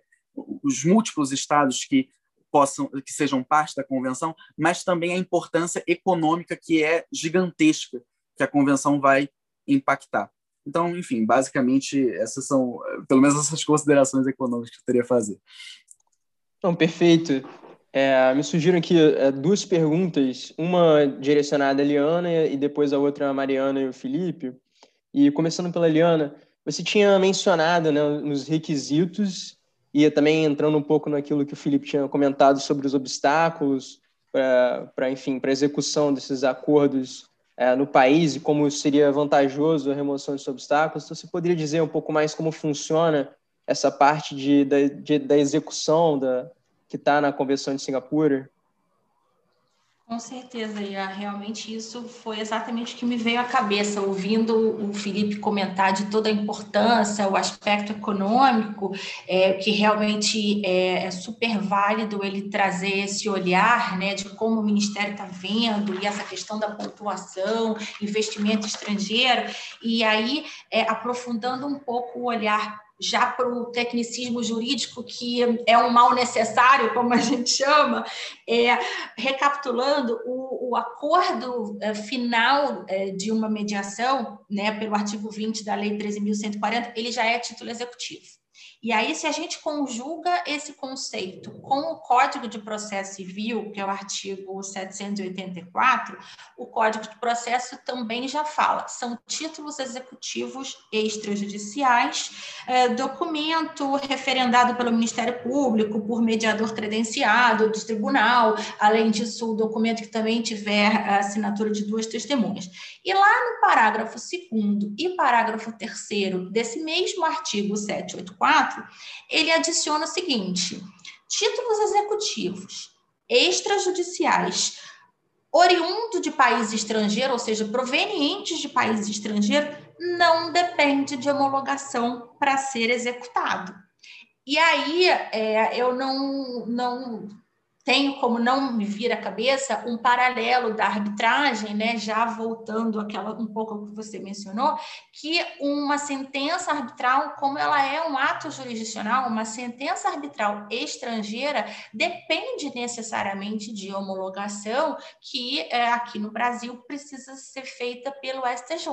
os múltiplos estados que possam que sejam parte da convenção, mas também a importância econômica que é gigantesca que a convenção vai impactar. Então, enfim, basicamente essas são, pelo menos essas considerações econômicas que eu teria a fazer. Então, perfeito. É, me surgiram aqui é, duas perguntas, uma direcionada à Eliana e depois a outra a Mariana e o Felipe. E começando pela Eliana, você tinha mencionado né, nos requisitos e também entrando um pouco naquilo que o Felipe tinha comentado sobre os obstáculos para, enfim, para execução desses acordos é, no país e como seria vantajoso a remoção desses obstáculos. Então, você poderia dizer um pouco mais como funciona essa parte de, de, de da execução da, que está na Convenção de Singapura? Com certeza, Ian. Realmente isso foi exatamente o que me veio à cabeça, ouvindo o Felipe comentar de toda a importância, o aspecto econômico, é, que realmente é, é super válido ele trazer esse olhar né, de como o Ministério está vendo e essa questão da pontuação, investimento estrangeiro, e aí é, aprofundando um pouco o olhar já para o tecnicismo jurídico, que é um mal necessário, como a gente chama, é, recapitulando, o, o acordo é, final é, de uma mediação, né, pelo artigo 20 da Lei 13.140, ele já é título executivo. E aí, se a gente conjuga esse conceito com o Código de Processo Civil, que é o artigo 784, o Código de Processo também já fala, são títulos executivos extrajudiciais, é, documento referendado pelo Ministério Público, por mediador credenciado do tribunal, além disso, o documento que também tiver a assinatura de duas testemunhas. E lá no parágrafo 2 e parágrafo 3 desse mesmo artigo 784, 4, ele adiciona o seguinte: títulos executivos extrajudiciais oriundo de país estrangeiro, ou seja, provenientes de país estrangeiro, não depende de homologação para ser executado. E aí é, eu não, não tenho como não me vir à cabeça um paralelo da arbitragem, né, já voltando aquela um pouco ao que você mencionou, que uma sentença arbitral, como ela é um ato jurisdicional, uma sentença arbitral estrangeira depende necessariamente de homologação que é, aqui no Brasil precisa ser feita pelo STJ.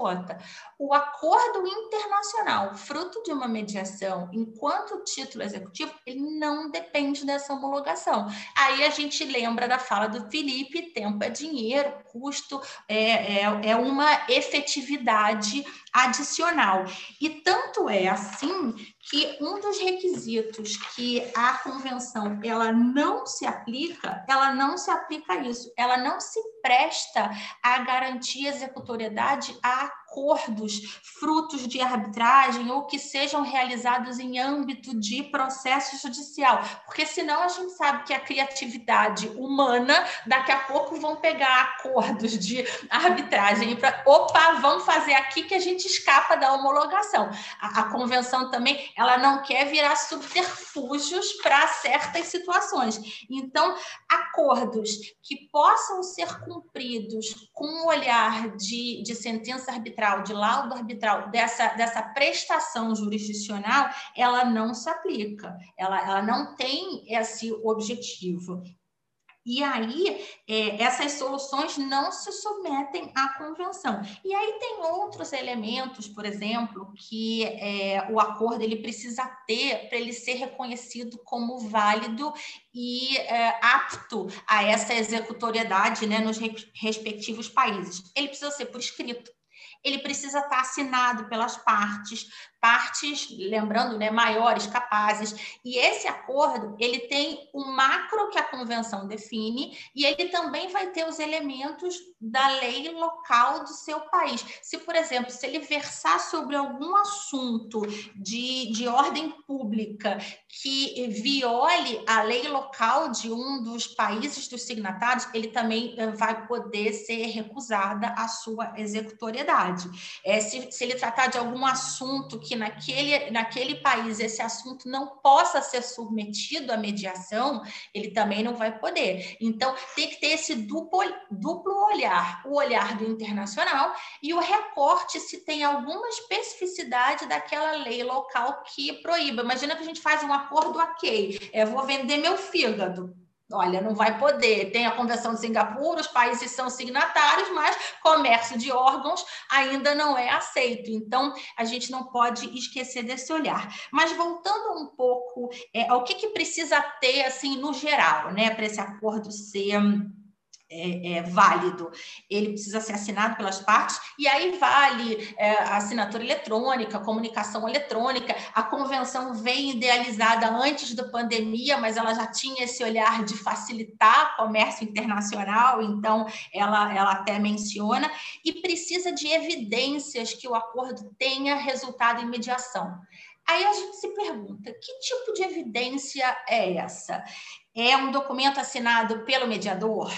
O acordo internacional, fruto de uma mediação, enquanto título executivo, ele não depende dessa homologação. Aí aí a gente lembra da fala do Felipe: tempo é dinheiro, custo é, é, é uma efetividade adicional. E tanto é assim que um dos requisitos que a convenção ela não se aplica, ela não se aplica a isso, ela não se presta a garantir executoriedade a acordos frutos de arbitragem ou que sejam realizados em âmbito de processo judicial, porque senão a gente sabe que a criatividade humana daqui a pouco vão pegar acordos de arbitragem para opa, vamos fazer aqui que a gente escapa da homologação. A, a convenção também, ela não quer virar subterfúgios para certas situações. Então, acordos que possam ser cumpridos com um olhar de, de sentença arbitral, de laudo arbitral, dessa, dessa prestação jurisdicional, ela não se aplica, ela, ela não tem esse objetivo. E aí, é, essas soluções não se submetem à convenção. E aí tem outros elementos, por exemplo, que é, o acordo ele precisa ter para ele ser reconhecido como válido e é, apto a essa executoriedade né, nos respectivos países. Ele precisa ser por escrito ele precisa estar assinado pelas partes, partes, lembrando, né, maiores, capazes. E esse acordo, ele tem o macro que a convenção define e ele também vai ter os elementos da lei local do seu país. Se, por exemplo, se ele versar sobre algum assunto de, de ordem pública que viole a lei local de um dos países dos signatários, ele também eh, vai poder ser recusada a sua executoriedade. É, se, se ele tratar de algum assunto que naquele, naquele país esse assunto não possa ser submetido à mediação, ele também não vai poder. Então, tem que ter esse duplo, duplo olhar: o olhar do internacional e o recorte se tem alguma especificidade daquela lei local que proíba. Imagina que a gente faz um acordo ok, eu vou vender meu fígado. Olha, não vai poder. Tem a Convenção de Singapura, os países são signatários, mas comércio de órgãos ainda não é aceito. Então, a gente não pode esquecer desse olhar. Mas voltando um pouco é, ao que, que precisa ter, assim, no geral, né, para esse acordo ser é, é, válido, ele precisa ser assinado pelas partes, e aí vale é, a assinatura eletrônica, comunicação eletrônica. A convenção vem idealizada antes da pandemia, mas ela já tinha esse olhar de facilitar comércio internacional, então ela, ela até menciona, e precisa de evidências que o acordo tenha resultado em mediação. Aí a gente se pergunta: que tipo de evidência é essa? É um documento assinado pelo mediador?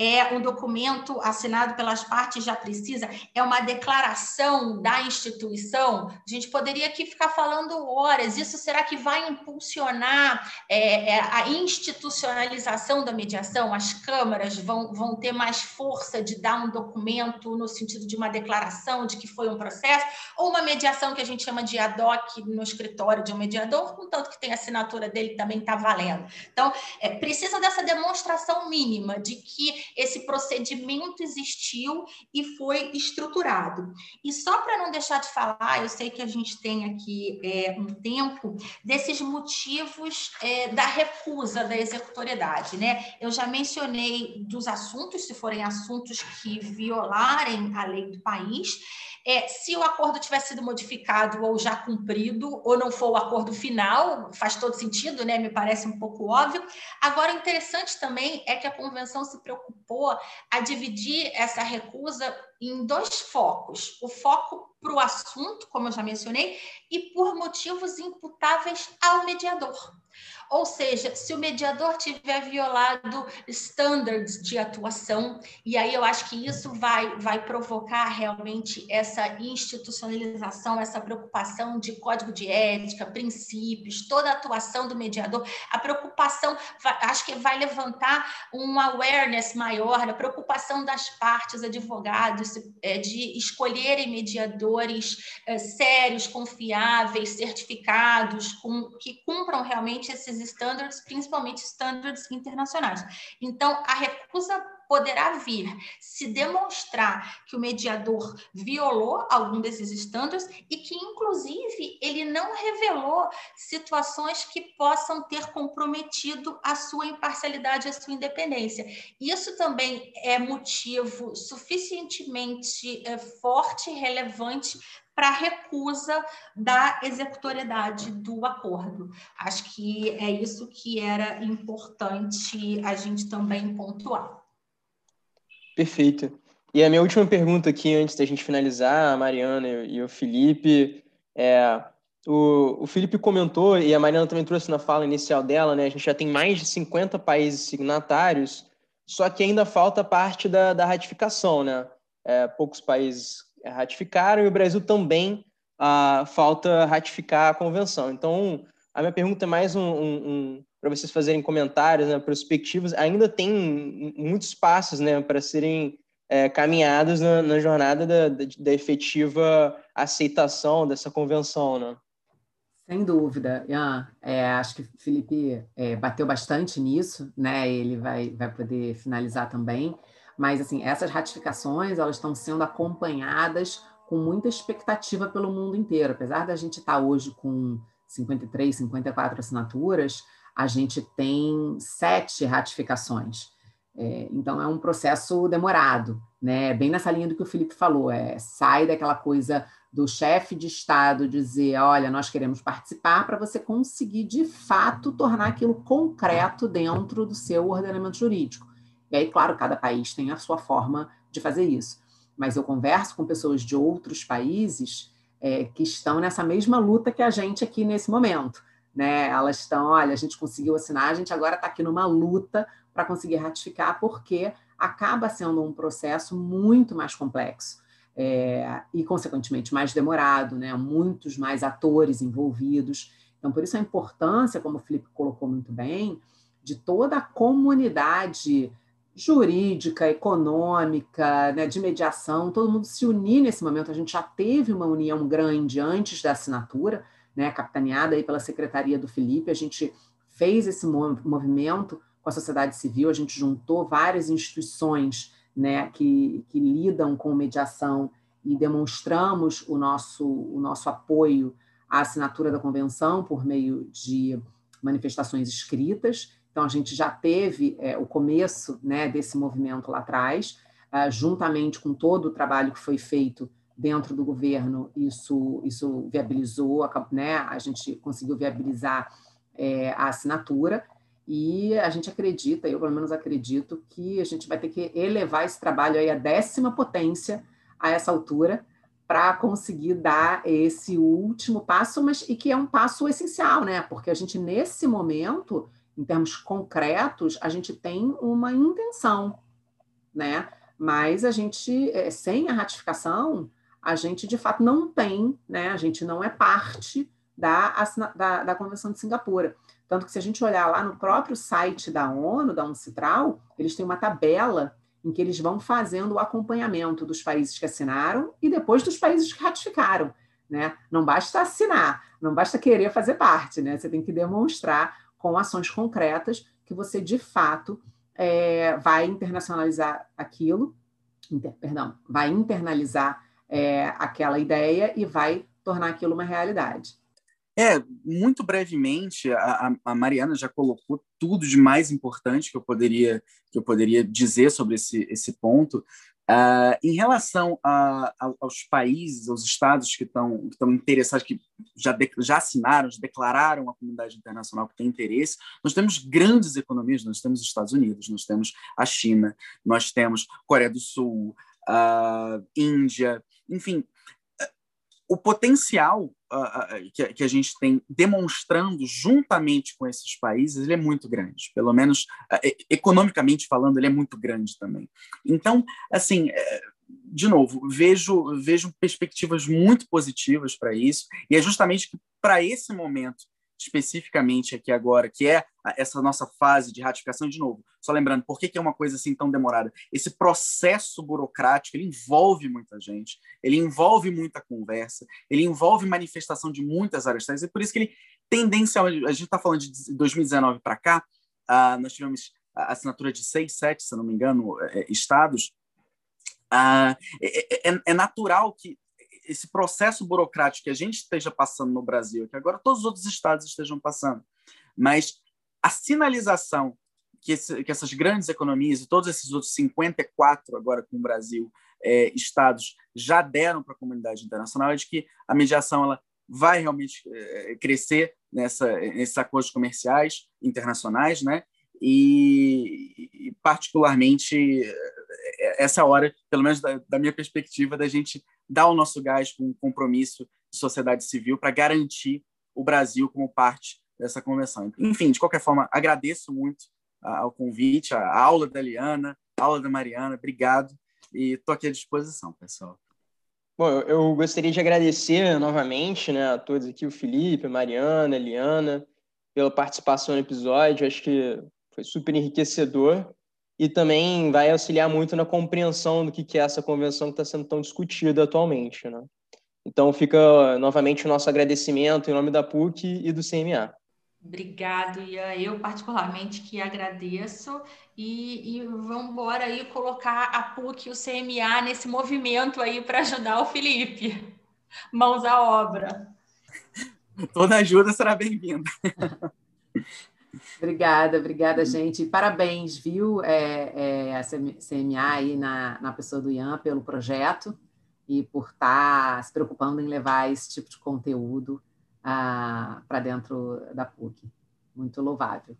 É um documento assinado pelas partes já precisa, é uma declaração da instituição. A gente poderia aqui ficar falando horas. Isso será que vai impulsionar é, é, a institucionalização da mediação? As câmaras vão, vão ter mais força de dar um documento no sentido de uma declaração de que foi um processo, ou uma mediação que a gente chama de ad hoc no escritório de um mediador, contanto que tem a assinatura dele também está valendo. Então, é, precisa dessa demonstração mínima de que esse procedimento existiu e foi estruturado. E só para não deixar de falar, eu sei que a gente tem aqui é, um tempo, desses motivos é, da recusa da executoriedade. Né? Eu já mencionei dos assuntos, se forem assuntos que violarem a lei do país, é, se o acordo tiver sido modificado ou já cumprido, ou não for o acordo final, faz todo sentido, né? Me parece um pouco óbvio. Agora, interessante também é que a convenção se preocupou a dividir essa recusa em dois focos: o foco para o assunto, como eu já mencionei, e por motivos imputáveis ao mediador. Ou seja, se o mediador tiver violado standards de atuação, e aí eu acho que isso vai, vai provocar realmente essa institucionalização, essa preocupação de código de ética, princípios, toda a atuação do mediador, a preocupação, acho que vai levantar um awareness maior, a preocupação das partes, advogados, é, de escolherem mediadores é, sérios, confiáveis, certificados, com, que cumpram realmente esses standards, principalmente standards internacionais. Então, a recusa poderá vir se demonstrar que o mediador violou algum desses estándares e que, inclusive, ele não revelou situações que possam ter comprometido a sua imparcialidade, a sua independência. Isso também é motivo suficientemente é, forte e relevante para recusa da executoriedade do acordo. Acho que é isso que era importante a gente também pontuar. Perfeito. E a minha última pergunta aqui, antes da gente finalizar, a Mariana e o Felipe, é, o, o Felipe comentou, e a Mariana também trouxe na fala inicial dela, né? A gente já tem mais de 50 países signatários, só que ainda falta parte da, da ratificação, né? É, poucos países ratificaram e o Brasil também ah, falta ratificar a convenção. Então, a minha pergunta é mais um, um, um para vocês fazerem comentários, né, perspectivas. Ainda tem muitos passos né, para serem é, caminhados na, na jornada da, da, efetiva aceitação dessa convenção. Né? Sem dúvida. Ian, é, acho que o Felipe é, bateu bastante nisso, né? ele vai, vai poder finalizar também. Mas, assim, essas ratificações, elas estão sendo acompanhadas com muita expectativa pelo mundo inteiro. Apesar da gente estar hoje com 53, 54 assinaturas, a gente tem sete ratificações. É, então, é um processo demorado. né? Bem nessa linha do que o Felipe falou, é sai daquela coisa do chefe de Estado dizer, olha, nós queremos participar, para você conseguir de fato tornar aquilo concreto dentro do seu ordenamento jurídico. E aí, claro, cada país tem a sua forma de fazer isso. Mas eu converso com pessoas de outros países é, que estão nessa mesma luta que a gente aqui nesse momento. Né? Elas estão, olha, a gente conseguiu assinar, a gente agora está aqui numa luta para conseguir ratificar, porque acaba sendo um processo muito mais complexo é, e, consequentemente, mais demorado, né? muitos mais atores envolvidos. Então, por isso a importância, como o Felipe colocou muito bem, de toda a comunidade jurídica, econômica, né, de mediação, todo mundo se unir nesse momento. A gente já teve uma união grande antes da assinatura, né, capitaneada aí pela secretaria do Felipe. A gente fez esse movimento com a sociedade civil, a gente juntou várias instituições né, que, que lidam com mediação e demonstramos o nosso, o nosso apoio à assinatura da convenção por meio de manifestações escritas. Então, a gente já teve é, o começo né, desse movimento lá atrás, uh, juntamente com todo o trabalho que foi feito dentro do governo, isso, isso viabilizou, né, a gente conseguiu viabilizar é, a assinatura. E a gente acredita, eu pelo menos acredito, que a gente vai ter que elevar esse trabalho aí à décima potência a essa altura para conseguir dar esse último passo, mas e que é um passo essencial, né? Porque a gente nesse momento, em termos concretos, a gente tem uma intenção, né? Mas a gente é, sem a ratificação, a gente de fato não tem, né? A gente não é parte da, da, da Convenção de Singapura. Tanto que, se a gente olhar lá no próprio site da ONU, da UNCITRAL, eles têm uma tabela em que eles vão fazendo o acompanhamento dos países que assinaram e depois dos países que ratificaram. Né? Não basta assinar, não basta querer fazer parte, né? você tem que demonstrar com ações concretas que você, de fato, é, vai internacionalizar aquilo, inter, perdão, vai internalizar é, aquela ideia e vai tornar aquilo uma realidade. É, muito brevemente, a, a, Mariana já colocou tudo de mais importante que eu poderia, que eu poderia dizer sobre esse, esse ponto. Uh, em relação a, a, aos países, aos estados que estão, interessados, que já, de, já assinaram, já declararam a comunidade internacional que tem interesse, nós temos grandes economias, nós temos os Estados Unidos, nós temos a China, nós temos Coreia do Sul, uh, Índia, enfim, o potencial que, que, a gente tem demonstrando juntamente com esses países ele é muito grande, pelo menos uh, economicamente falando, ele é muito grande também. Então, assim, é, de novo, vejo, vejo perspectivas muito positivas para isso, e é justamente para esse momento especificamente aqui agora, que é essa nossa fase de ratificação, de novo, só lembrando, por que, que é uma coisa assim tão demorada? Esse processo burocrático, ele envolve muita gente, ele envolve muita conversa, ele envolve manifestação de muitas áreas e por isso que ele, tendencialmente, a gente está falando de 2019 para cá, uh, nós tivemos a assinatura de seis, sete, se não me engano, é, estados, uh, é, é, é natural que esse processo burocrático que a gente esteja passando no Brasil, que agora todos os outros estados estejam passando, mas a sinalização que, esse, que essas grandes economias e todos esses outros 54 agora com o Brasil é, estados já deram para a comunidade internacional é de que a mediação ela vai realmente é, crescer nessa, nesses acordos comerciais internacionais, né? E, e particularmente essa hora, pelo menos da, da minha perspectiva, da gente dar o nosso gás com um compromisso de sociedade civil para garantir o Brasil como parte dessa convenção. Enfim, de qualquer forma, agradeço muito ao convite, a aula da Eliana, a aula da Mariana, obrigado e estou aqui à disposição, pessoal. Bom, eu gostaria de agradecer novamente né, a todos aqui, o Felipe, a Mariana, a Eliana, pela participação no episódio. Acho que foi super enriquecedor e também vai auxiliar muito na compreensão do que é essa convenção que está sendo tão discutida atualmente. Né? Então, fica novamente o nosso agradecimento em nome da PUC e do CMA. Obrigado, Ian. Eu particularmente que agradeço e, e vamos embora aí colocar a PUC e o CMA nesse movimento aí para ajudar o Felipe. Mãos à obra. Toda ajuda será bem-vinda. Obrigada, obrigada, gente. Parabéns, viu, é, é, a CMA aí na, na pessoa do Ian pelo projeto e por estar tá se preocupando em levar esse tipo de conteúdo ah, para dentro da PUC. Muito louvável.